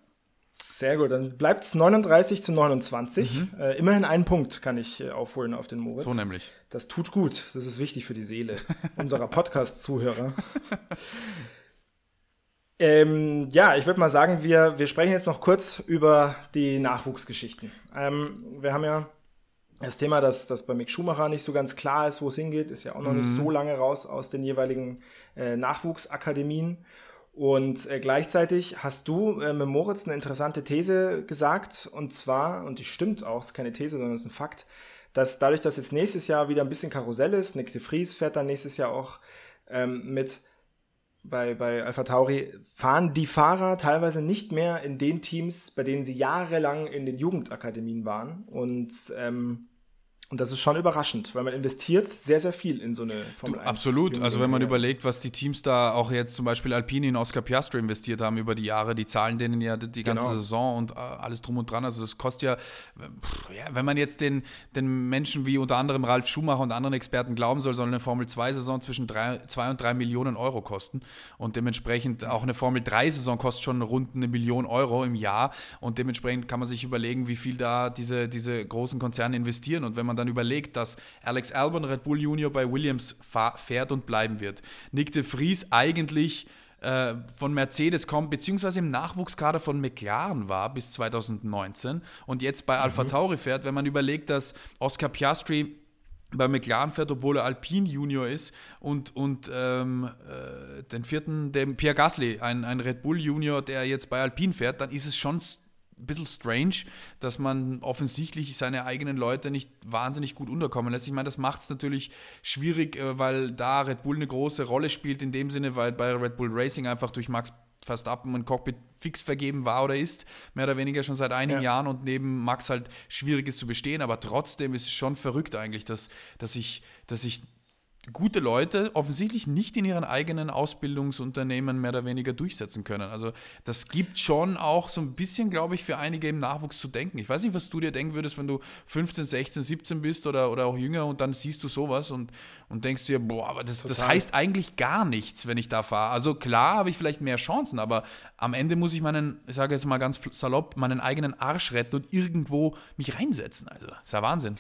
Sehr gut, dann bleibt es 39 zu 29. Mhm. Äh, immerhin einen Punkt kann ich äh, aufholen auf den Moritz. So nämlich. Das tut gut, das ist wichtig für die Seele unserer Podcast-Zuhörer. ähm, ja, ich würde mal sagen, wir, wir sprechen jetzt noch kurz über die Nachwuchsgeschichten. Ähm, wir haben ja das Thema, dass, dass bei Mick Schumacher nicht so ganz klar ist, wo es hingeht, ist ja auch noch mhm. nicht so lange raus aus den jeweiligen äh, Nachwuchsakademien. Und äh, gleichzeitig hast du äh, mit Moritz eine interessante These gesagt, und zwar, und die stimmt auch, ist keine These, sondern ist ein Fakt, dass dadurch, dass jetzt nächstes Jahr wieder ein bisschen Karussell ist, Nick de Vries fährt dann nächstes Jahr auch ähm, mit bei, bei Alpha Tauri, fahren die Fahrer teilweise nicht mehr in den Teams, bei denen sie jahrelang in den Jugendakademien waren. Und ähm, und das ist schon überraschend, weil man investiert sehr, sehr viel in so eine Formel du, 1. Absolut. Also wenn man überlegt, was die Teams da auch jetzt zum Beispiel Alpine in Oscar Piastri investiert haben über die Jahre, die zahlen denen ja die ganze genau. Saison und äh, alles drum und dran. Also das kostet ja, pff, ja, wenn man jetzt den, den Menschen wie unter anderem Ralf Schumacher und anderen Experten glauben soll, soll eine Formel 2-Saison zwischen 2 und 3 Millionen Euro kosten. Und dementsprechend auch eine Formel 3-Saison kostet schon rund eine Million Euro im Jahr. Und dementsprechend kann man sich überlegen, wie viel da diese, diese großen Konzerne investieren. Und wenn man dann überlegt, dass Alex Albon Red Bull Junior bei Williams fährt und bleiben wird. Nick de Vries eigentlich äh, von Mercedes kommt, beziehungsweise im Nachwuchskader von McLaren war bis 2019 und jetzt bei Alpha mhm. Tauri fährt, wenn man überlegt, dass Oscar Piastri bei McLaren fährt, obwohl er Alpine Junior ist und, und ähm, äh, den vierten, dem Pierre Gasly, ein, ein Red Bull Junior, der jetzt bei Alpine fährt, dann ist es schon ein bisschen strange, dass man offensichtlich seine eigenen Leute nicht wahnsinnig gut unterkommen lässt. Ich meine, das macht es natürlich schwierig, äh, weil da Red Bull eine große Rolle spielt, in dem Sinne, weil bei Red Bull Racing einfach durch Max Verstappen ein Cockpit fix vergeben war oder ist, mehr oder weniger schon seit einigen ja. Jahren und neben Max halt schwierig ist zu bestehen, aber trotzdem ist es schon verrückt eigentlich, dass, dass ich, dass ich gute Leute offensichtlich nicht in ihren eigenen Ausbildungsunternehmen mehr oder weniger durchsetzen können. Also das gibt schon auch so ein bisschen, glaube ich, für einige im Nachwuchs zu denken. Ich weiß nicht, was du dir denken würdest, wenn du 15, 16, 17 bist oder, oder auch jünger und dann siehst du sowas und, und denkst dir, boah, aber das, das heißt eigentlich gar nichts, wenn ich da fahre. Also klar habe ich vielleicht mehr Chancen, aber am Ende muss ich meinen, ich sage jetzt mal ganz salopp, meinen eigenen Arsch retten und irgendwo mich reinsetzen. Also, ist ja Wahnsinn.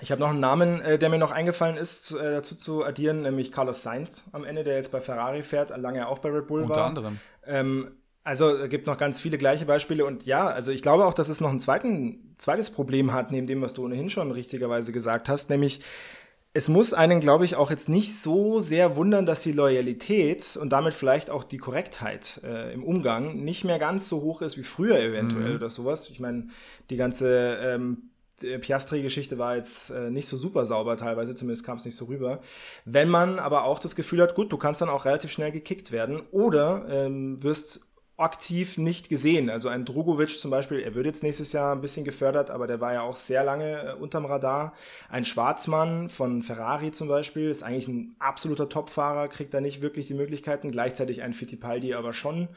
Ich habe noch einen Namen, äh, der mir noch eingefallen ist, äh, dazu zu addieren, nämlich Carlos Sainz am Ende, der jetzt bei Ferrari fährt, lange auch bei Red Bull Unter war. Unter anderem. Ähm, also es gibt noch ganz viele gleiche Beispiele und ja, also ich glaube auch, dass es noch ein zweiten, zweites Problem hat, neben dem, was du ohnehin schon richtigerweise gesagt hast, nämlich es muss einen, glaube ich, auch jetzt nicht so sehr wundern, dass die Loyalität und damit vielleicht auch die Korrektheit äh, im Umgang nicht mehr ganz so hoch ist wie früher eventuell mhm. oder sowas. Ich meine, die ganze ähm, Piastri-Geschichte war jetzt äh, nicht so super sauber teilweise, zumindest kam es nicht so rüber. Wenn man aber auch das Gefühl hat, gut, du kannst dann auch relativ schnell gekickt werden oder ähm, wirst aktiv nicht gesehen. Also ein Drogovic zum Beispiel, er wird jetzt nächstes Jahr ein bisschen gefördert, aber der war ja auch sehr lange äh, unterm Radar. Ein Schwarzmann von Ferrari zum Beispiel ist eigentlich ein absoluter Topfahrer, kriegt da nicht wirklich die Möglichkeiten. Gleichzeitig ein Fittipaldi aber schon.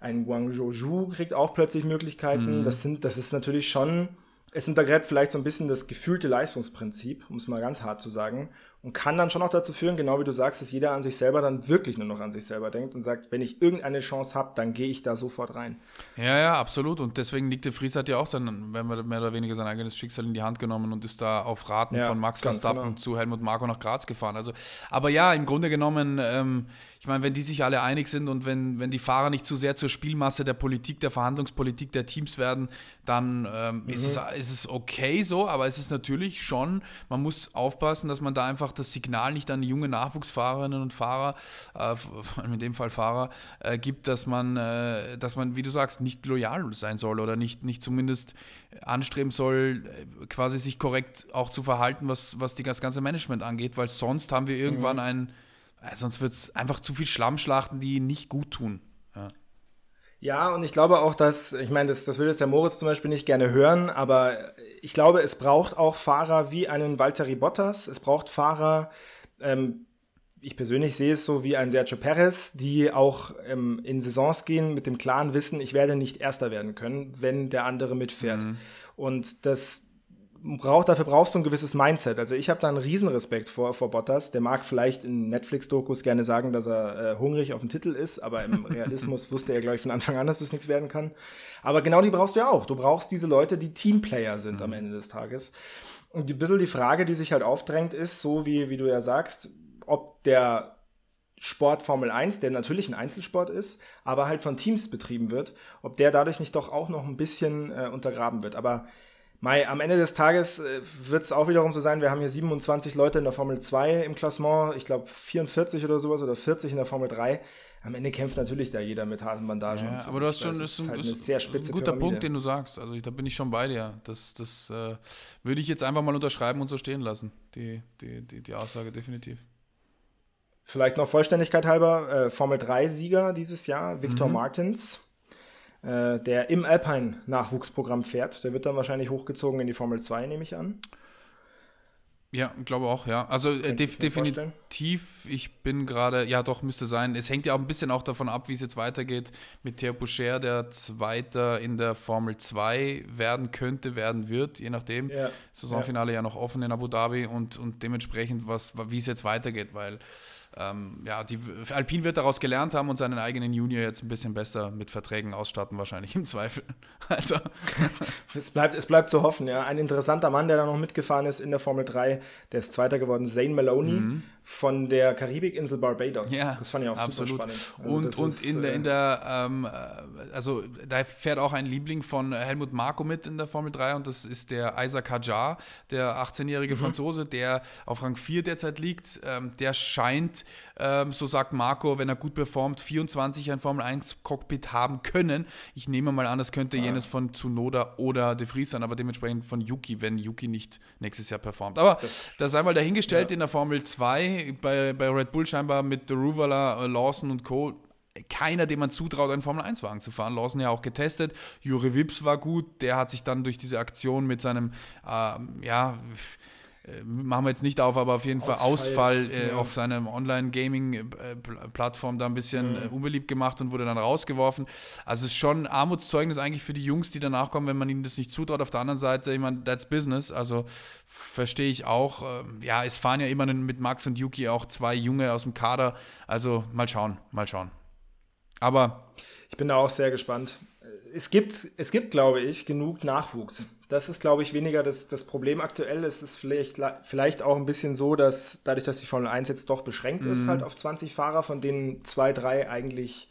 Ein Guangzhou kriegt auch plötzlich Möglichkeiten. Mhm. Das sind, das ist natürlich schon es untergräbt vielleicht so ein bisschen das gefühlte Leistungsprinzip, um es mal ganz hart zu sagen, und kann dann schon auch dazu führen, genau wie du sagst, dass jeder an sich selber dann wirklich nur noch an sich selber denkt und sagt, wenn ich irgendeine Chance habe, dann gehe ich da sofort rein. Ja, ja, absolut. Und deswegen liegt der Fries hat ja auch sein, wenn wir mehr oder weniger sein eigenes Schicksal in die Hand genommen und ist da auf Raten ja, von Max Verstappen genau. zu Helmut Marko nach Graz gefahren. Also, aber ja, im Grunde genommen ähm, ich meine, wenn die sich alle einig sind und wenn, wenn die Fahrer nicht zu sehr zur Spielmasse der Politik, der Verhandlungspolitik der Teams werden, dann ähm, mhm. ist, es, ist es okay so, aber es ist natürlich schon, man muss aufpassen, dass man da einfach das Signal nicht an junge Nachwuchsfahrerinnen und Fahrer, äh, in dem Fall Fahrer, äh, gibt, dass man, äh, dass man, wie du sagst, nicht loyal sein soll oder nicht, nicht zumindest anstreben soll, äh, quasi sich korrekt auch zu verhalten, was, was die, das ganze Management angeht, weil sonst haben wir irgendwann mhm. ein sonst wird es einfach zu viel Schlammschlachten, die nicht gut tun. Ja. Ja, und ich glaube auch, dass, ich meine, das, das will jetzt der Moritz zum Beispiel nicht gerne hören, aber ich glaube, es braucht auch Fahrer wie einen Valtteri Bottas. Es braucht Fahrer, ähm, ich persönlich sehe es so wie ein Sergio Perez, die auch ähm, in Saisons gehen mit dem klaren Wissen, ich werde nicht Erster werden können, wenn der andere mitfährt. Mhm. Und das, braucht, dafür brauchst du ein gewisses Mindset. Also ich habe da einen Riesenrespekt vor, vor Bottas. Der mag vielleicht in Netflix-Dokus gerne sagen, dass er äh, hungrig auf den Titel ist, aber im Realismus wusste er, glaube ich, von Anfang an, dass das nichts werden kann. Aber genau die brauchst du ja auch. Du brauchst diese Leute, die Teamplayer sind mhm. am Ende des Tages. Und ein bisschen die Frage, die sich halt aufdrängt, ist, so wie, wie du ja sagst, ob der Sport Formel 1, der natürlich ein Einzelsport ist, aber halt von Teams betrieben wird, ob der dadurch nicht doch auch noch ein bisschen äh, untergraben wird. Aber Mai, am Ende des Tages äh, wird es auch wiederum so sein, wir haben hier 27 Leute in der Formel 2 im Klassement, ich glaube 44 oder sowas oder 40 in der Formel 3. Am Ende kämpft natürlich da jeder mit harten Bandagen. Ja, aber du hast schon, das ist, ein, halt ist sehr spitze ein guter Pyramide. Punkt, den du sagst. Also da bin ich schon bei dir. Das, das äh, würde ich jetzt einfach mal unterschreiben und so stehen lassen, die, die, die, die Aussage definitiv. Vielleicht noch Vollständigkeit halber, äh, Formel 3-Sieger dieses Jahr, Victor mhm. Martins äh, der im Alpine-Nachwuchsprogramm fährt. Der wird dann wahrscheinlich hochgezogen in die Formel 2, nehme ich an. Ja, glaube auch, ja. Also äh, def definitiv, ich bin gerade, ja doch, müsste sein. Es hängt ja auch ein bisschen auch davon ab, wie es jetzt weitergeht mit Theo Boucher, der Zweiter in der Formel 2 werden könnte, werden wird, je nachdem. Ja. Saisonfinale ja. ja noch offen in Abu Dhabi und, und dementsprechend, was, wie es jetzt weitergeht, weil ähm, ja, die, Alpine wird daraus gelernt haben und seinen eigenen Junior jetzt ein bisschen besser mit Verträgen ausstatten, wahrscheinlich im Zweifel. Also. es, bleibt, es bleibt zu hoffen, ja. Ein interessanter Mann, der da noch mitgefahren ist in der Formel 3, der ist Zweiter geworden, Zane Maloney mhm. Von der Karibikinsel Barbados. Ja, das fand ich auch absolut. super spannend. Also und und ist, in der, in äh, der ähm, äh, also da fährt auch ein Liebling von Helmut Marko mit in der Formel 3 und das ist der Isaac Hajar, der 18-jährige mhm. Franzose, der auf Rang 4 derzeit liegt. Ähm, der scheint ähm, so sagt Marco, wenn er gut performt, 24 ein Formel 1 Cockpit haben können. Ich nehme mal an, das könnte ja. jenes von Tsunoda oder De Vries sein, aber dementsprechend von Yuki, wenn Yuki nicht nächstes Jahr performt. Aber das, das sei mal dahingestellt ja. in der Formel 2, bei, bei Red Bull scheinbar mit Ruvala, äh, Lawson und Co keiner, dem man zutraut, einen Formel-1-Wagen zu fahren. Lawson ja auch getestet. Juri Wips war gut. Der hat sich dann durch diese Aktion mit seinem, ähm, ja, äh, machen wir jetzt nicht auf, aber auf jeden Fall Ausfall, Ausfall äh, ja. auf seiner Online-Gaming-Plattform da ein bisschen mhm. unbeliebt gemacht und wurde dann rausgeworfen. Also es ist schon Armutszeugnis eigentlich für die Jungs, die danach kommen, wenn man ihnen das nicht zutraut. Auf der anderen Seite, ich meine, that's business, also verstehe ich auch. Ähm, ja, es fahren ja immer mit Max und Yuki auch zwei Junge aus dem Kader, also mal schauen, mal schauen. Aber ich bin da auch sehr gespannt. Es gibt, es gibt, glaube ich, genug Nachwuchs das ist, glaube ich, weniger das, das Problem aktuell. Es ist vielleicht, vielleicht auch ein bisschen so, dass dadurch, dass die Formel 1 jetzt doch beschränkt mhm. ist, halt auf 20 Fahrer, von denen zwei, drei eigentlich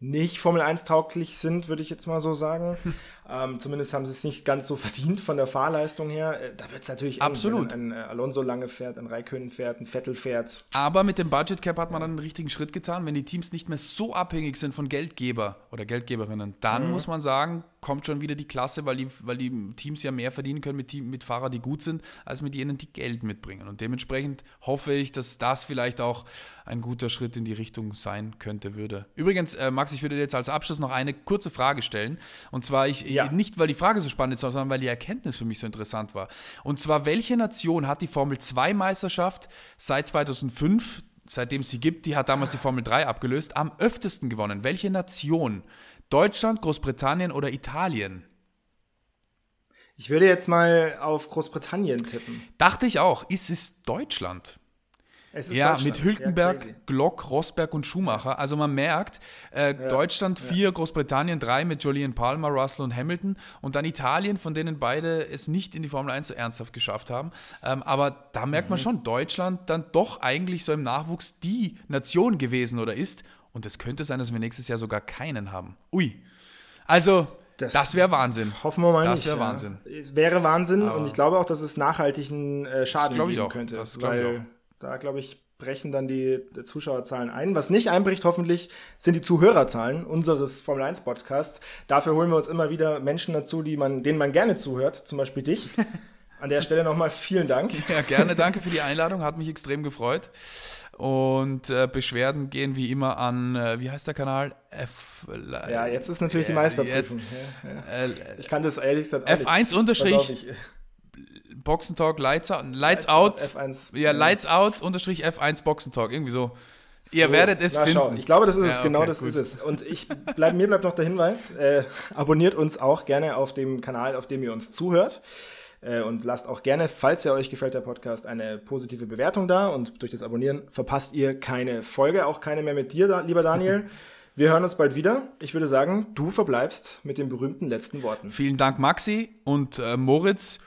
nicht Formel 1 tauglich sind, würde ich jetzt mal so sagen. ähm, zumindest haben sie es nicht ganz so verdient von der Fahrleistung her. Äh, da wird es natürlich Absolut. Eng, wenn ein, ein Alonso lange fährt, ein Raikkonen fährt, ein Vettel fährt. Aber mit dem Budget Cap hat man dann einen richtigen Schritt getan. Wenn die Teams nicht mehr so abhängig sind von Geldgeber oder Geldgeberinnen, dann mhm. muss man sagen, kommt schon wieder die Klasse, weil die, weil die Teams ja mehr verdienen können mit, Team, mit Fahrern, die gut sind, als mit jenen, die Geld mitbringen. Und dementsprechend hoffe ich, dass das vielleicht auch ein guter Schritt in die Richtung sein könnte, würde. Übrigens, äh, Max, ich würde dir jetzt als Abschluss noch eine kurze Frage stellen. Und zwar ich, ja. nicht, weil die Frage so spannend ist, sondern weil die Erkenntnis für mich so interessant war. Und zwar, welche Nation hat die Formel 2 Meisterschaft seit 2005 seitdem es sie gibt, die hat damals die Formel 3 abgelöst, am öftesten gewonnen. Welche Nation? Deutschland, Großbritannien oder Italien? Ich würde jetzt mal auf Großbritannien tippen. Dachte ich auch. Ist es Deutschland? Es ist ja, mit Hülkenberg, ja, Glock, Rosberg und Schumacher. Also man merkt, äh, ja, Deutschland vier, ja. Großbritannien drei mit Julian Palmer, Russell und Hamilton und dann Italien, von denen beide es nicht in die Formel 1 so ernsthaft geschafft haben. Ähm, aber da merkt mhm. man schon, Deutschland dann doch eigentlich so im Nachwuchs die Nation gewesen oder ist. Und es könnte sein, dass wir nächstes Jahr sogar keinen haben. Ui. Also, das, das wäre Wahnsinn. Hoffen wir mal das nicht. Das wäre Wahnsinn. Es wäre Wahnsinn Aber und ich glaube auch, dass es nachhaltigen äh, Schaden geben könnte. Das weil ich auch. da, glaube ich, brechen dann die, die, Zuschauerzahlen ein. Was nicht einbricht, hoffentlich, sind die Zuhörerzahlen unseres Formel 1 Podcasts. Dafür holen wir uns immer wieder Menschen dazu, die man, denen man gerne zuhört, zum Beispiel dich. An der Stelle nochmal vielen Dank. Ja, gerne, danke für die Einladung, hat mich extrem gefreut. Und äh, Beschwerden gehen wie immer an, äh, wie heißt der Kanal? F. Ja, jetzt ist natürlich die Meisterprüfung. Ja, ja. Äh, ich kann das ehrlich gesagt F1 unterstrich Boxentalk Lights Out, Lights, Out, F1, ja, Lights Out unterstrich F1 Boxentalk, irgendwie so. So, Ihr werdet es finden. Schauen. Ich glaube, das ist ja, es, genau okay, das gut. ist es. Und ich bleib, mir bleibt noch der Hinweis, äh, abonniert uns auch gerne auf dem Kanal, auf dem ihr uns zuhört. Äh, und lasst auch gerne, falls ihr euch gefällt, der Podcast, eine positive Bewertung da. Und durch das Abonnieren verpasst ihr keine Folge, auch keine mehr mit dir, lieber Daniel. Wir hören uns bald wieder. Ich würde sagen, du verbleibst mit den berühmten letzten Worten. Vielen Dank, Maxi und äh, Moritz.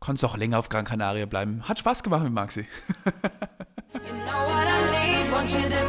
Kannst auch länger auf Gran Canaria bleiben. Hat Spaß gemacht mit Maxi. you know